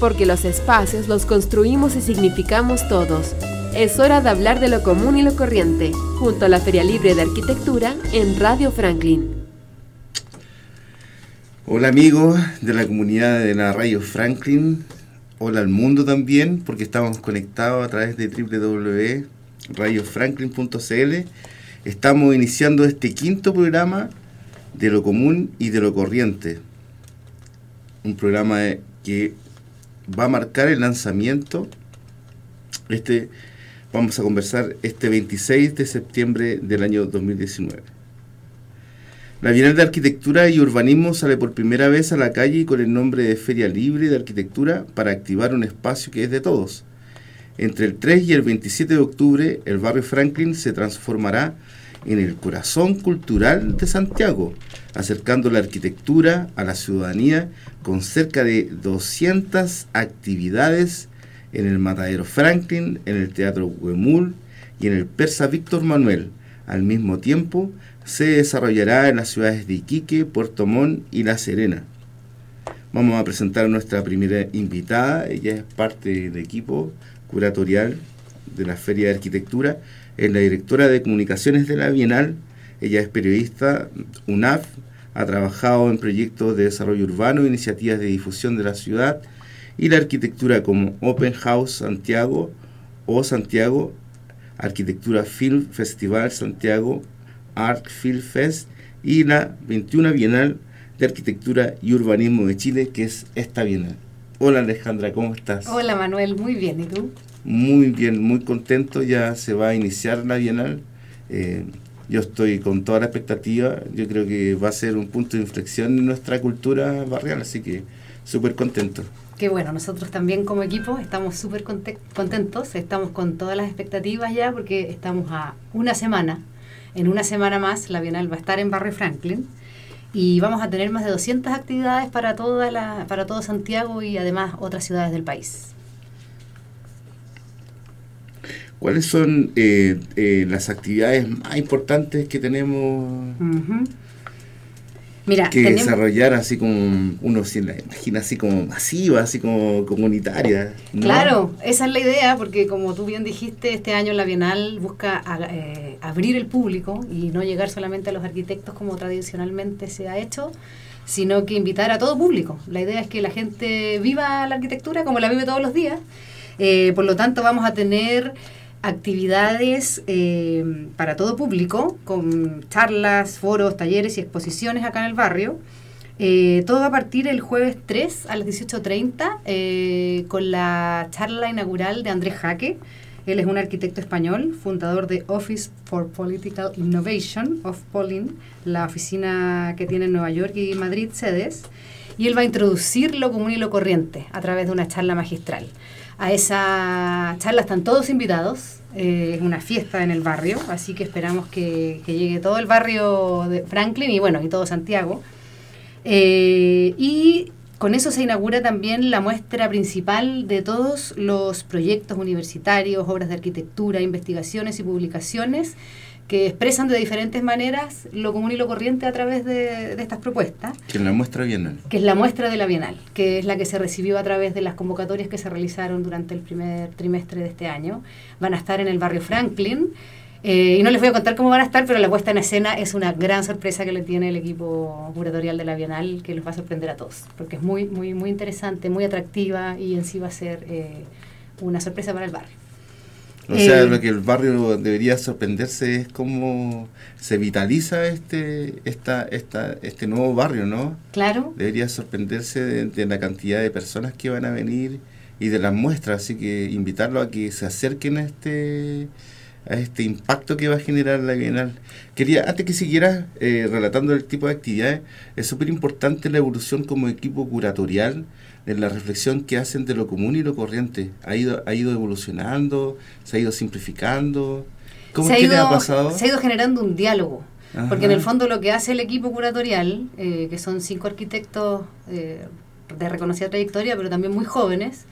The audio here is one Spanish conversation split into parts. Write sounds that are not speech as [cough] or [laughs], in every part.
porque los espacios los construimos y significamos todos. Es hora de hablar de lo común y lo corriente, junto a la Feria Libre de Arquitectura en Radio Franklin. Hola amigos de la comunidad de la Radio Franklin, hola al mundo también, porque estamos conectados a través de www.radiofranklin.cl. Estamos iniciando este quinto programa de lo común y de lo corriente. Un programa que va a marcar el lanzamiento. Este, vamos a conversar este 26 de septiembre del año 2019. La Bienal de Arquitectura y Urbanismo sale por primera vez a la calle con el nombre de Feria Libre de Arquitectura para activar un espacio que es de todos. Entre el 3 y el 27 de octubre, el barrio Franklin se transformará en el corazón cultural de Santiago, acercando la arquitectura a la ciudadanía con cerca de 200 actividades en el Matadero Franklin, en el Teatro Huemul y en el Persa Víctor Manuel. Al mismo tiempo, se desarrollará en las ciudades de Iquique, Puerto Montt y La Serena. Vamos a presentar a nuestra primera invitada, ella es parte del equipo curatorial de la Feria de Arquitectura es la directora de comunicaciones de la Bienal. Ella es periodista UNAF, ha trabajado en proyectos de desarrollo urbano, iniciativas de difusión de la ciudad y la arquitectura como Open House Santiago o Santiago, Arquitectura Film Festival Santiago, Art Film Fest y la 21 Bienal de Arquitectura y Urbanismo de Chile, que es esta Bienal. Hola Alejandra, ¿cómo estás? Hola Manuel, muy bien, ¿y tú? Muy bien, muy contento. Ya se va a iniciar la Bienal. Eh, yo estoy con toda la expectativa. Yo creo que va a ser un punto de inflexión en nuestra cultura barrial, así que súper contento. Qué bueno, nosotros también como equipo estamos súper contentos, estamos con todas las expectativas ya porque estamos a una semana, en una semana más la Bienal va a estar en Barrio Franklin y vamos a tener más de 200 actividades para, toda la, para todo Santiago y además otras ciudades del país. ¿Cuáles son eh, eh, las actividades más importantes que tenemos Mira, que desarrollar así como uno se la imagina así como masiva, así como comunitaria? Claro, esa es la idea, porque como tú bien dijiste, este año la Bienal busca eh, abrir el público y no llegar solamente a los arquitectos como tradicionalmente se ha hecho, sino que invitar a todo público. La idea es que la gente viva la arquitectura como la vive todos los días. por lo tanto, vamos a tener actividades eh, para todo público, con charlas, foros, talleres y exposiciones acá en el barrio. Eh, todo va a partir el jueves 3 a las 18.30 eh, con la charla inaugural de Andrés Jaque. Él es un arquitecto español, fundador de Office for Political Innovation of Polin, la oficina que tiene en Nueva York y Madrid sedes. Y él va a introducir lo común y lo corriente a través de una charla magistral. A esa charla están todos invitados. Eh, es una fiesta en el barrio, así que esperamos que, llegue todo el barrio de Franklin y bueno, y todo Santiago. Eh, y con eso se inaugura también la muestra principal de todos los proyectos universitarios, obras de arquitectura, investigaciones y publicaciones que expresan de diferentes maneras lo común y lo corriente a través de, estas propuestas. Que es la muestra bienal. Que es la muestra de la bienal, que es la que se recibió a través de las convocatorias que se realizaron durante el primer trimestre de este año. Van a estar en el barrio Franklin. Eh, y no les voy a contar cómo van a estar, pero la puesta en escena es una gran sorpresa que le tiene el equipo curatorial de la Bienal, que los va a sorprender a todos, porque es muy, muy, muy interesante, muy atractiva y en sí va a ser eh, una sorpresa para el barrio. O sea, eh, lo que el barrio debería sorprenderse es cómo se vitaliza este esta, esta, este nuevo barrio, ¿no? Claro. Debería sorprenderse de, la cantidad de personas que van a venir y de las muestras, así que invitarlo a que se acerquen a este a este impacto que va a generar la Bienal. Quería, antes que siguieras eh, relatando el tipo de actividades, es súper importante la evolución como equipo curatorial en la reflexión que hacen de lo común y lo corriente. Ha ido, ha ido evolucionando, se ha ido simplificando. ¿Cómo se ha ha pasado? Se ha ido generando un diálogo. Porque en el fondo lo que hace el equipo curatorial, eh, que son cinco arquitectos eh, de reconocida trayectoria, pero también muy jóvenes,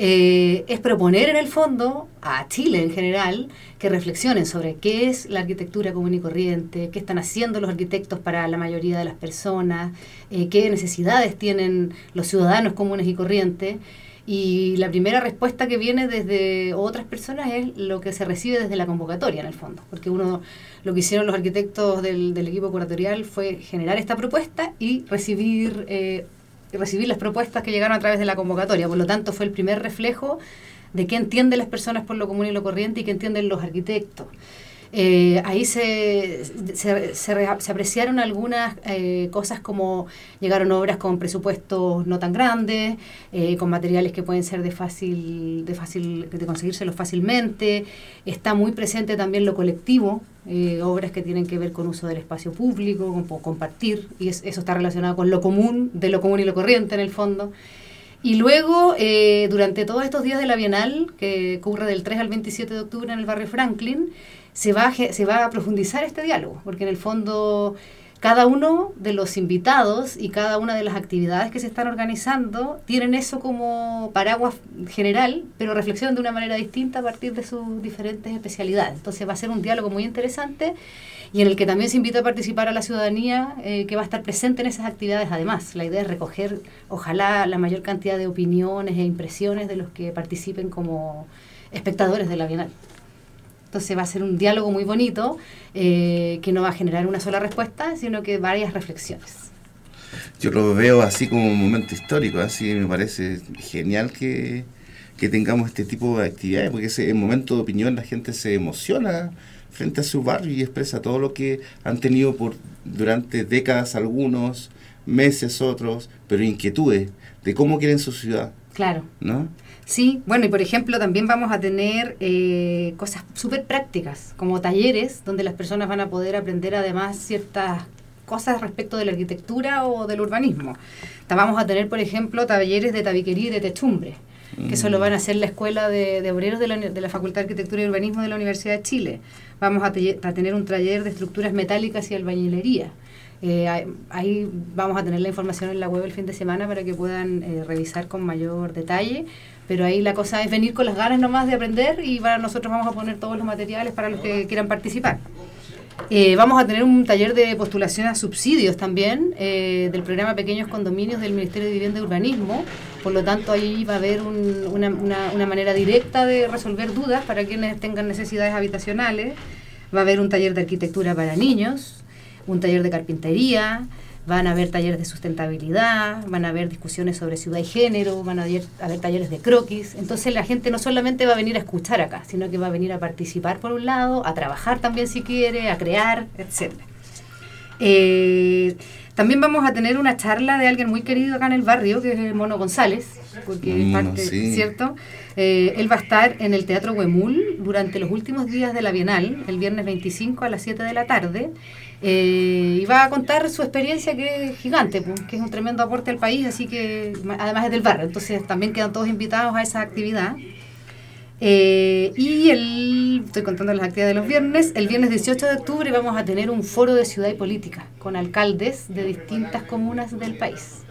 eh, es proponer en el fondo a Chile en general que reflexionen sobre qué es la arquitectura común y corriente, qué están haciendo los arquitectos para la mayoría de las personas, eh, qué necesidades tienen los ciudadanos comunes y corrientes. Y la primera respuesta que viene desde otras personas es lo que se recibe desde la convocatoria, en el fondo. Porque uno, lo que hicieron los arquitectos del, equipo curatorial fue generar esta propuesta y recibir, eh, recibir las propuestas que llegaron a través de la convocatoria. Por lo tanto, fue el primer reflejo de qué entienden las personas por lo común y lo corriente y qué entienden los arquitectos. Eh, ahí se, se, apreciaron algunas eh, cosas como llegaron obras con presupuestos no tan grandes, eh, con materiales que pueden ser de fácil, de fácil, de conseguírselos fácilmente. Está muy presente también lo colectivo, obras que tienen que ver con uso del espacio público, con, compartir, y eso está relacionado con lo común, de lo común y lo corriente en el fondo. Y luego, durante todos estos días de la Bienal, que ocurre del 3 al 27 de octubre en el barrio Franklin, se va, a, se va a profundizar este diálogo, porque en el fondo cada uno de los invitados y cada una de las actividades que se están organizando tienen eso como paraguas general, pero reflexionan de una manera distinta a partir de sus diferentes especialidades. Entonces va a ser un diálogo muy interesante y en el que también se invita a participar a la ciudadanía eh, que va a estar presente en esas actividades. Además, la idea es recoger, ojalá, la mayor cantidad de opiniones e impresiones de los que participen como espectadores de la Bienal. Entonces va a ser un diálogo muy bonito eh, que no va a generar una sola respuesta, sino que varias reflexiones. Yo lo veo así como un momento histórico, así me parece genial que, tengamos este tipo de actividades, porque ese, en momento de opinión la gente se emociona frente a su barrio y expresa todo lo que han tenido por durante décadas algunos, meses otros, pero inquietudes de cómo quieren su ciudad. Claro. ¿No? Sí, bueno, y por ejemplo también vamos a tener eh, cosas súper prácticas, como talleres, donde las personas van a poder aprender además ciertas cosas respecto de la arquitectura o del urbanismo. Vamos a tener, por ejemplo, talleres de tabiquería y de techumbre, que eso lo van a hacer la Escuela de, Obreros de la, Facultad de Arquitectura y Urbanismo de la Universidad de Chile. Vamos a, a tener un taller de estructuras metálicas y albañilería. Eh, ahí vamos a tener la información en la web el fin de semana para que puedan eh, revisar con mayor detalle. Pero ahí la cosa es venir con las ganas nomás de aprender y para nosotros vamos a poner todos los materiales para los que quieran participar. Eh, vamos a tener un taller de postulación a subsidios también del programa Pequeños Condominios del Ministerio de Vivienda y Urbanismo. Por lo tanto, ahí va a haber una, una manera directa de resolver dudas para quienes tengan necesidades habitacionales. Va a haber un taller de arquitectura para niños, un taller de carpintería, van a haber talleres de sustentabilidad, van a haber discusiones sobre ciudad y género, van a haber, talleres de croquis. Entonces la gente no solamente va a venir a escuchar acá, sino que va a venir a participar por un lado, a trabajar también si quiere, a crear, etc. Eh, también vamos a tener una charla de alguien muy querido acá en el barrio, que es el Mono González, porque es parte, ¿cierto? Eh, él va a estar en el Teatro Huemul durante los últimos días de la Bienal, el viernes 25 a las 7 de la tarde. Eh, y va a contar su experiencia que es gigante, pues, que es un tremendo aporte al país, así que además es del barrio, entonces también quedan todos invitados a esa actividad. Eh, y el, estoy contando las actividades de los viernes, el viernes 18 de octubre vamos a tener un foro de ciudad y política con alcaldes de distintas comunas del país.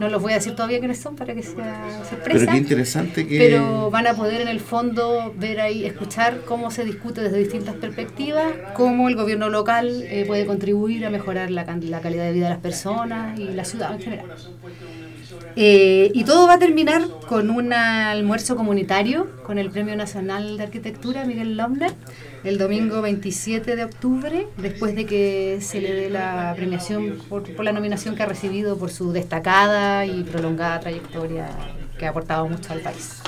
No los voy a decir todavía quiénes son para que sea sorpresa. Pero qué interesante que... Pero van a poder en el fondo ver ahí, escuchar cómo se discute desde distintas perspectivas, cómo el gobierno local eh, puede contribuir a mejorar la, la calidad de vida de las personas y la ciudad en general. Eh, y todo va a terminar con un almuerzo comunitario con el Premio Nacional de Arquitectura Miguel Lomner el domingo 27 de octubre, después de que se le dé la premiación por, la nominación que ha recibido por su destacada y prolongada trayectoria que ha aportado mucho al país.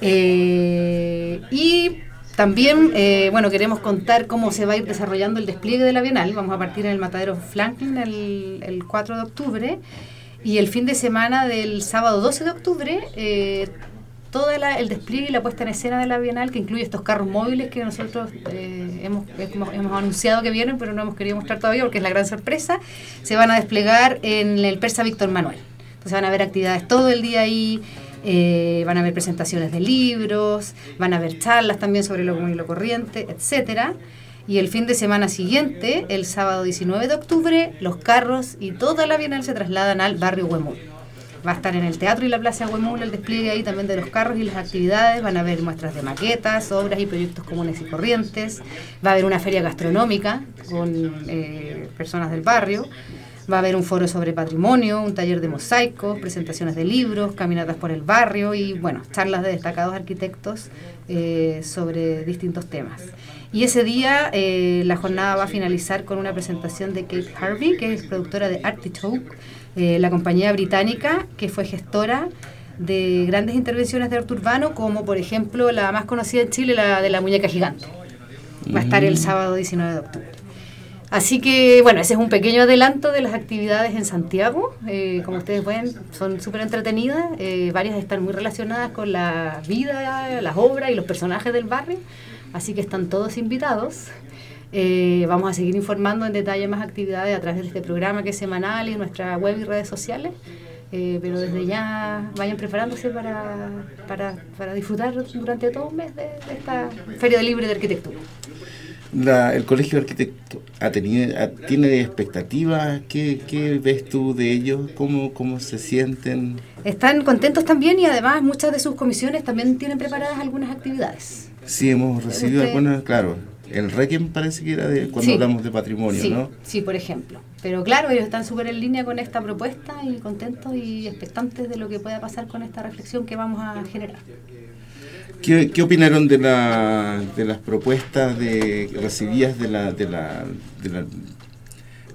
Eh, y también, eh, bueno, queremos contar cómo se va a ir desarrollando el despliegue de la Bienal. Vamos a partir en el Matadero Franklin el, el 4 de octubre y el fin de semana del sábado 12 de octubre, eh, todo el despliegue y la puesta en escena de la Bienal, que incluye estos carros móviles que nosotros eh, hemos, hemos, anunciado que vienen, pero no hemos querido mostrar todavía porque es la gran sorpresa, se van a desplegar en el Persa Víctor Manuel. Entonces van a haber actividades todo el día ahí, eh, van a haber presentaciones de libros, van a haber charlas también sobre lo común y lo corriente, etcétera. Y el fin de semana siguiente, el sábado 19 de octubre, los carros y toda la Bienal se trasladan al barrio Huemul. Va a estar en el teatro y la plaza Huemul el despliegue ahí también de los carros y las actividades. Van a haber muestras de maquetas, obras y proyectos comunes y corrientes. Va a haber una feria gastronómica con eh, personas del barrio. Va a haber un foro sobre patrimonio, un taller de mosaicos, presentaciones de libros, caminatas por el barrio y, bueno, charlas de destacados arquitectos eh, sobre distintos temas. Y ese día eh, la jornada va a finalizar con una presentación de Kate Harvey, que es productora de Artichoke, eh, la compañía británica que fue gestora de grandes intervenciones de arte urbano, como por ejemplo la más conocida en Chile, la de la muñeca gigante. Va a estar el mm. sábado 19 de octubre. Así que, bueno, ese es un pequeño adelanto de las actividades en Santiago. Eh, como ustedes ven, son súper entretenidas. Eh, varias están muy relacionadas con la vida, las obras y los personajes del barrio. Así que están todos invitados. Eh, vamos a seguir informando en detalle más actividades a través de este programa que es semanal y nuestra web y redes sociales. pero desde ya vayan preparándose para, para, para, disfrutar durante todo un mes de, de esta Feria de Libre de Arquitectura el Colegio de Arquitectos ha tenido, tiene expectativas? ¿Qué, ves tú de ellos? ¿Cómo, ¿Cómo se sienten? Están contentos también y además muchas de sus comisiones también tienen preparadas algunas actividades. Sí, hemos recibido algunas, claro. El Requiem parece que era de cuando hablamos de patrimonio, ¿no? Sí, por ejemplo. Pero claro, ellos están súper en línea con esta propuesta y contentos y expectantes de lo que pueda pasar con esta reflexión que vamos a generar. ¿Qué, ¿Qué, opinaron de, la, de las propuestas de, recibidas de, de, la, de, la,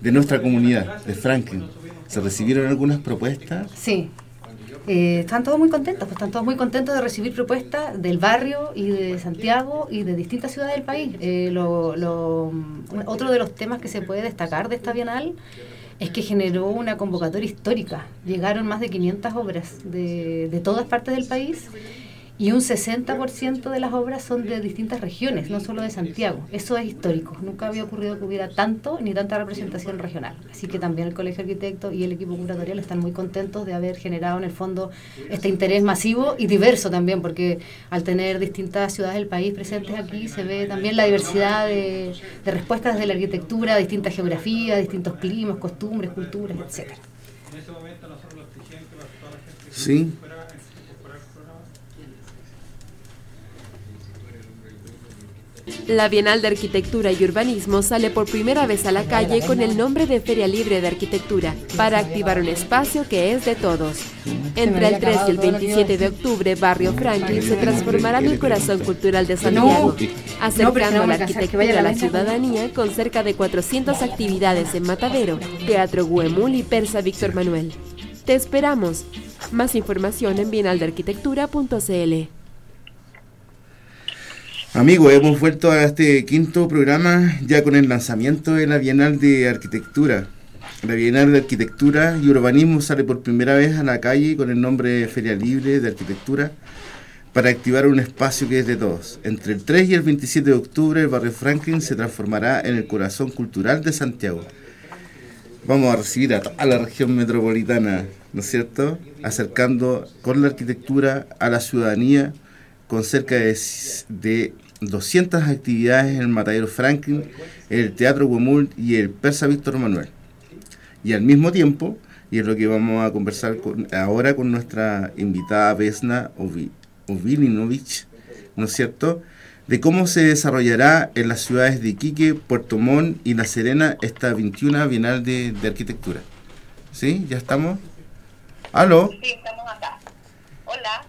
de nuestra comunidad, de Franklin? ¿Se recibieron algunas propuestas? Sí, eh, están todos muy contentos, pues están todos muy contentos de recibir propuestas del barrio y de Santiago y de distintas ciudades del país. Eh, lo, otro de los temas que se puede destacar de esta bienal es que generó una convocatoria histórica. Llegaron más de 500 obras de todas partes del país y un 60% de las obras son de distintas regiones, no solo de Santiago. Eso es histórico. Nunca había ocurrido que hubiera tanto ni tanta representación regional. Así que también el Colegio de Arquitectos y el equipo curatorial están muy contentos de haber generado en el fondo este interés masivo y diverso también, porque al tener distintas ciudades del país presentes aquí se ve también la diversidad de, respuestas de la arquitectura, distintas geografías, distintos climas, costumbres, culturas, etc. Sí, La Bienal de Arquitectura y Urbanismo sale por primera vez a la calle con el nombre de Feria Libre de Arquitectura para activar un espacio que es de todos. Entre el 3 y el 27 de octubre, Barrio Franklin se transformará en el corazón cultural de Santiago, acercando la arquitectura a la ciudadanía con cerca de 400 actividades en Matadero, Teatro Guemul y Persa Víctor Manuel. Te esperamos. Más información en bienaldearquitectura.cl. Amigos, hemos vuelto a este quinto programa ya con el lanzamiento de la Bienal de Arquitectura. La Bienal de Arquitectura y Urbanismo sale por primera vez a la calle con el nombre Feria Libre de Arquitectura para activar un espacio que es de todos. Entre el 3 y el 27 de octubre el barrio Franklin se transformará en el corazón cultural de Santiago. Vamos a recibir a toda la región metropolitana, ¿no es cierto? Acercando con la arquitectura a la ciudadanía con cerca de, 200 actividades en el Matadero Franklin, el Teatro Guamul y el Persa Víctor Manuel. Y al mismo tiempo, y es lo que vamos a conversar ahora con nuestra invitada Vesna Ovilinovich, ¿no es cierto?, de cómo se desarrollará en las ciudades de Iquique, Puerto Montt y La Serena esta 21 Bienal de, de Arquitectura. ¿Sí? ¿Ya estamos? ¿Aló? Sí, estamos acá. Hola.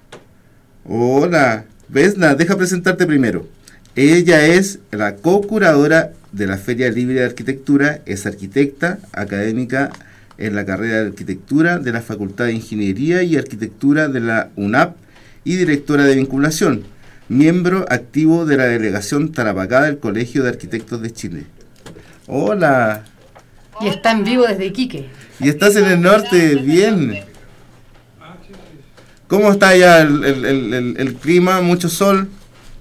Hola. Vesna, deja presentarte primero. Ella es la co-curadora de la Feria Libre de Arquitectura, es arquitecta académica en la carrera de arquitectura de la Facultad de Ingeniería y Arquitectura de la UNAP y directora de vinculación, miembro activo de la delegación Tarapacá del Colegio de Arquitectos de Chile. Hola. Y está en vivo desde Iquique. Y estás en el norte, bien. ¿Cómo está allá el, el, el, clima? ¿Mucho sol?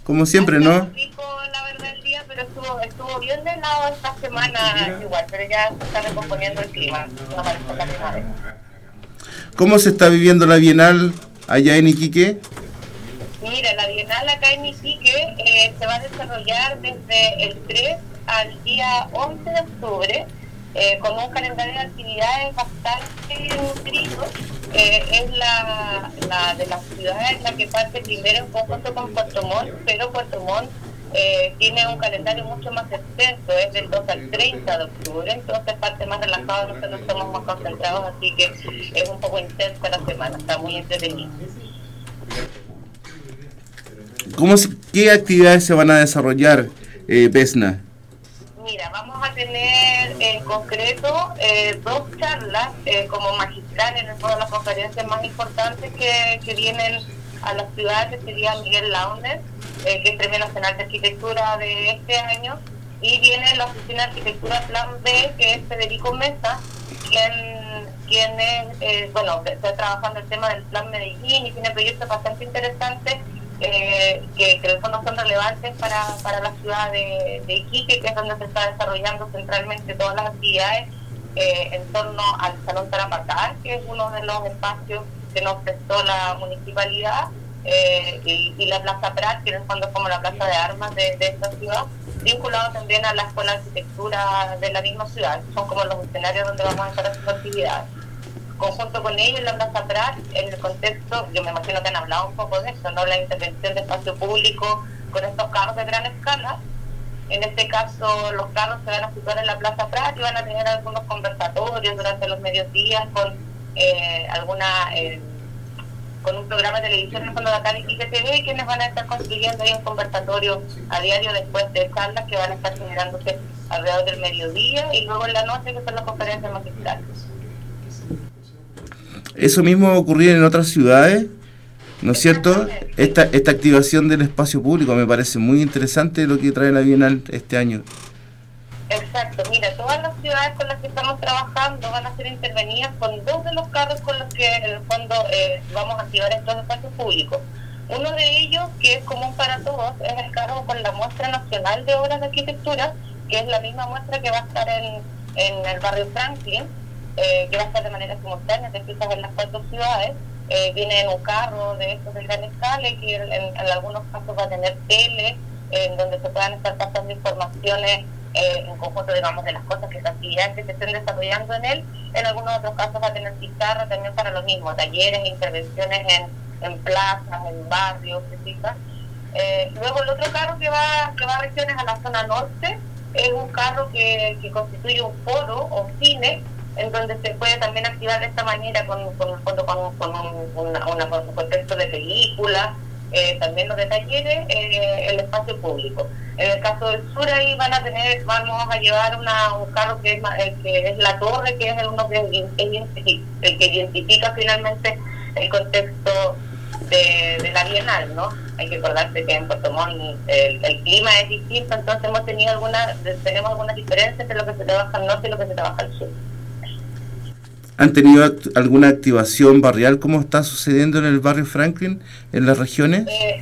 Como siempre, ¿no? Rico, la verdad, el día, pero estuvo, estuvo bien de lado esta semana igual, pero ya se está recomponiendo el clima. ¿Cómo se está viviendo la Bienal allá en Iquique? Mira, la Bienal acá en Iquique eh, se va a desarrollar desde el 3 al día 11 de octubre eh, con un calendario de actividades bastante nutrido. Eh, es la, la, de las ciudades en la que parte primero un poco con Puerto Montt, pero Puerto Montt eh, tiene un calendario mucho más extenso, es del 2 al 30 de octubre, entonces parte más relajado, nosotros estamos más concentrados, así que es un poco intensa la semana, está muy entretenido. ¿Cómo ¿Qué actividades se van a desarrollar, eh, Pesna? Mira, vamos en concreto eh, dos charlas eh, como magistrales en todas las conferencias más importantes que, que vienen a la ciudad, que sería Miguel Launer, eh, que es Premio Nacional de Arquitectura de este año, y viene la Oficina de Arquitectura Plan B, que es Federico Mesa, quien, quien es, eh, bueno, está trabajando el tema del Plan Medellín y tiene proyectos bastante interesantes eh, que, que en el fondo son relevantes para, para la ciudad de, Iquique, que es donde se está desarrollando centralmente todas las actividades eh, en torno al Salón Tarapatal, que es uno de los espacios que nos prestó la municipalidad, eh, y, la Plaza Prat, que en el fondo como la plaza de armas de, de esta ciudad, vinculado también a la Escuela de Arquitectura de la misma ciudad. Son como los escenarios donde vamos a estar haciendo actividades conjunto con ellos la Plaza Prat, en el contexto, yo me imagino que han hablado un poco de eso, ¿no? La intervención de espacio público con estos carros de gran escala. En este caso, los carros se van a situar en la Plaza Prat y van a tener algunos conversatorios durante los mediodías con eh, alguna. Eh, con un programa de televisión en el fondo de acá de TV, quienes van a estar construyendo ahí un conversatorio a diario después de charlas que van a estar generándose alrededor del mediodía y luego en la noche que son las conferencias magistrales. Eso mismo va a ocurrir en otras ciudades, ¿no es cierto? Esta, esta activación del espacio público me parece muy interesante lo que trae la Bienal este año. Exacto, mira, todas las ciudades con las que estamos trabajando van a ser intervenidas con dos de los carros con los que en el fondo eh, vamos a activar estos espacios públicos. Uno de ellos, que es común para todos, es el carro con la muestra nacional de obras de arquitectura, que es la misma muestra que va a estar en el barrio Franklin, eh, estar de manera simultánea, te fijas en las cuatro ciudades. Eh, viene en un carro de estos de gran escala y que en, algunos casos va a tener tele, en donde se puedan estar pasando informaciones eh, en conjunto, digamos, de las cosas que las actividades que se estén desarrollando en él. En algunos otros casos va a tener pizarra también para lo mismo, talleres, intervenciones en, en plazas, en barrios, eh, luego el otro carro que va, que va a regiones a la zona norte es un carro que, que constituye un foro o cine en donde se puede también activar de esta manera con, con, con, con un contexto de película, eh, también los de talleres, eh, el espacio público. En el caso del sur ahí van a tener, vamos a llevar una, un carro que es, eh, que es la torre, que es el uno que, el que identifica finalmente el contexto de, la Bienal, ¿no? Hay que acordarse que en Puerto Montt el, clima es distinto, entonces hemos tenido alguna, tenemos algunas diferencias entre lo que se trabaja al norte y lo que se trabaja al sur. ¿Han tenido alguna activación barrial como está sucediendo en el barrio Franklin, en las regiones? Eh,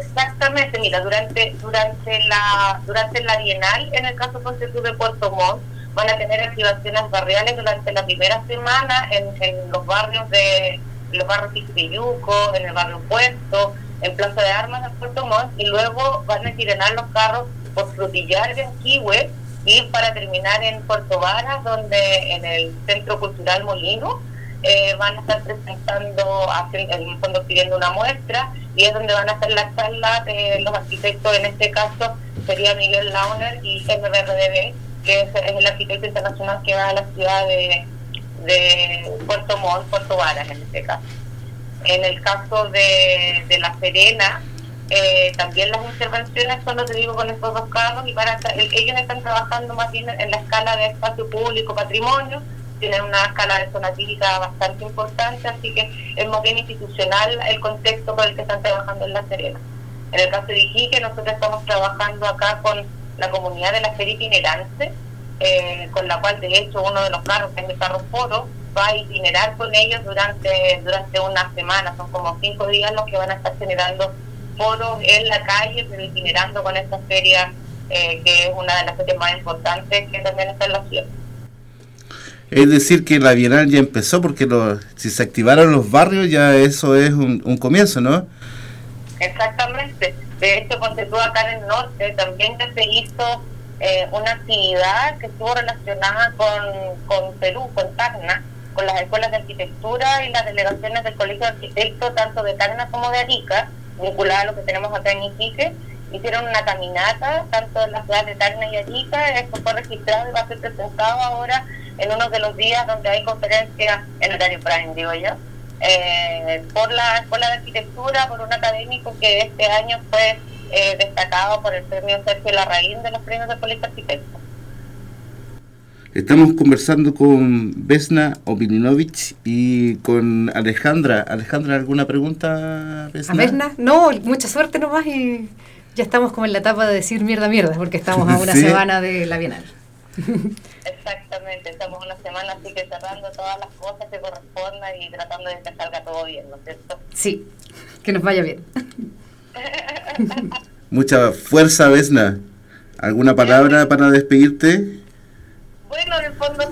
exactamente, mira, durante durante la durante la Bienal, en el caso concreto de Puerto Montt, van a tener activaciones barriales durante la primera semana en, en los barrios de los barrios Yuco, en el barrio Puerto, en Plaza de Armas de Puerto Montt, y luego van a tirenar los carros por Frutillar de Anquihue, y para terminar en Puerto Varas, donde en el Centro Cultural Molino eh, van a estar presentando, en el fondo pidiendo una muestra, y es donde van a hacer la charla de los arquitectos, en este caso sería Miguel Launer y MBRDB, que es, el arquitecto internacional que va a la ciudad de, de Puerto Montt, Puerto Varas en este caso. En el caso de, de La Serena, eh, también las intervenciones son, te digo, con estos dos carros y para ellos están trabajando más bien en la escala de espacio público, patrimonio, tienen una escala de zona típica bastante importante, así que es más bien institucional el contexto con el que están trabajando en La Serena. En el caso de Iquique, nosotros estamos trabajando acá con la comunidad de la feria itinerante, eh, con la cual de hecho uno de los carros, que es el carro foro, va a itinerar con ellos durante, durante una semana, son como cinco días los que van a estar generando foros en la calle, pero itinerando con esta feria, eh, que es una de las ferias más importantes que también está en la ciudad. Es decir, que la Bienal ya empezó porque si se activaron los barrios ya eso es un, comienzo, ¿no? Exactamente. De hecho, cuando estuvo acá en el norte también se hizo eh, una actividad que estuvo relacionada con, con Perú, con Tacna, con las escuelas de arquitectura y las delegaciones del Colegio de Arquitectos, tanto de Tacna como de Arica, vinculada a lo que tenemos acá en Iquique, hicieron una caminata, tanto en la ciudad de Tacna y Arica, esto fue registrado y va a ser presentado ahora en uno de los días donde hay conferencias en horario prime, digo yo, eh, por la Escuela de Arquitectura, por un académico que este año fue eh, destacado por el premio Sergio Larraín de los premios de Colegio Arquitecto. Estamos conversando con Vesna Opininovich y con Alejandra. Alejandra, ¿alguna pregunta, Vesna? ¿A Vesna? No, mucha suerte nomás y ya estamos como en la etapa de decir mierda, mierda, porque estamos a [laughs] una semana de la Bienal. Exactamente, estamos una semana así que cerrando todas las cosas que correspondan y tratando de que salga todo bien, ¿no es cierto? Sí, que nos vaya bien. [laughs] Mucha fuerza, Vesna. ¿Alguna palabra para despedirte? Bueno, en el fondo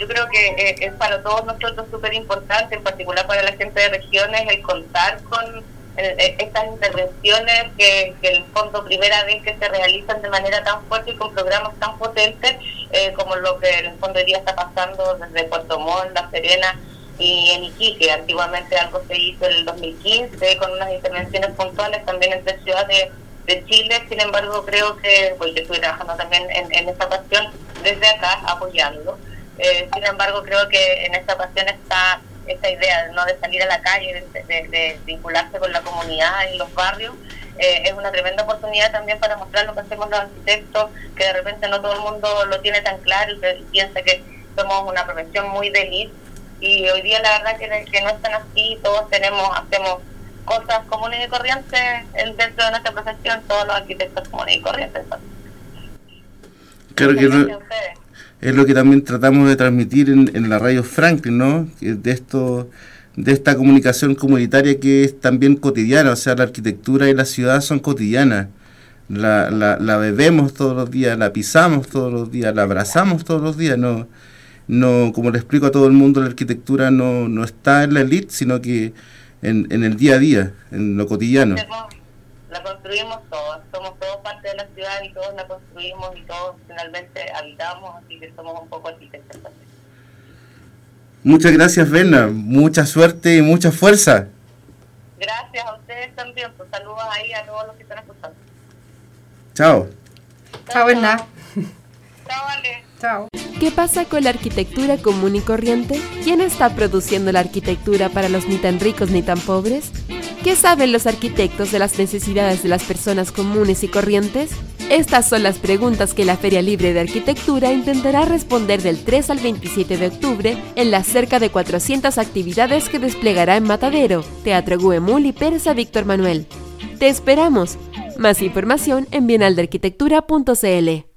yo creo que eh, es para todos nosotros súper importante, en particular para la gente de regiones, el contar con eh, estas intervenciones que, en el fondo primera vez que se realizan de manera tan fuerte y con programas tan potentes eh, como lo que en el fondo hoy día está pasando desde Puerto Montt, La Serena y en Iquique. Antiguamente algo se hizo en el 2015 con unas intervenciones puntuales también en tres ciudades de Chile, sin embargo creo que, pues yo estoy trabajando también en, en esta ocasión desde acá apoyando. Eh, sin embargo creo que en esta ocasión está esta idea no de salir a la calle, de, vincularse con la comunidad y los barrios, eh, es una tremenda oportunidad también para mostrar lo que hacemos los arquitectos, que de repente no todo el mundo lo tiene tan claro y, piensa que somos una profesión muy de y hoy día la verdad que, que no están así, todos tenemos, hacemos cosas comunes y corrientes dentro de nuestra profesión, todos los arquitectos comunes y corrientes. Creo que es lo que también tratamos de transmitir en, en la radio Franklin, ¿no? De esto de esta comunicación comunitaria que es también cotidiana, o sea, la arquitectura y la ciudad son cotidianas. La, la, la bebemos todos los días, la pisamos todos los días, la abrazamos todos los días. No, no como le explico a todo el mundo, la arquitectura no, no está en la elite, sino que en, en el día a día, en lo cotidiano. La construimos todos, somos todos parte de la ciudad y todos la construimos y todos finalmente habitamos, así que somos un poco arquitectos también. Muchas gracias, Berna. Mucha suerte y mucha fuerza. Gracias a ustedes también. Pues saludos ahí a todos los que están escuchando. Chao. Chao, Berna. Chao, Ale. ¿Qué pasa con la arquitectura común y corriente? ¿Quién está produciendo la arquitectura para los ni tan ricos ni tan pobres? ¿Qué saben los arquitectos de las necesidades de las personas comunes y corrientes? Estas son las preguntas que la Feria Libre de Arquitectura intentará responder del 3 al 27 de octubre en las cerca de 400 actividades que desplegará en Matadero, Teatro Guemul y Persa Víctor Manuel. ¡Te esperamos! Más información en bienaldearquitectura.cl.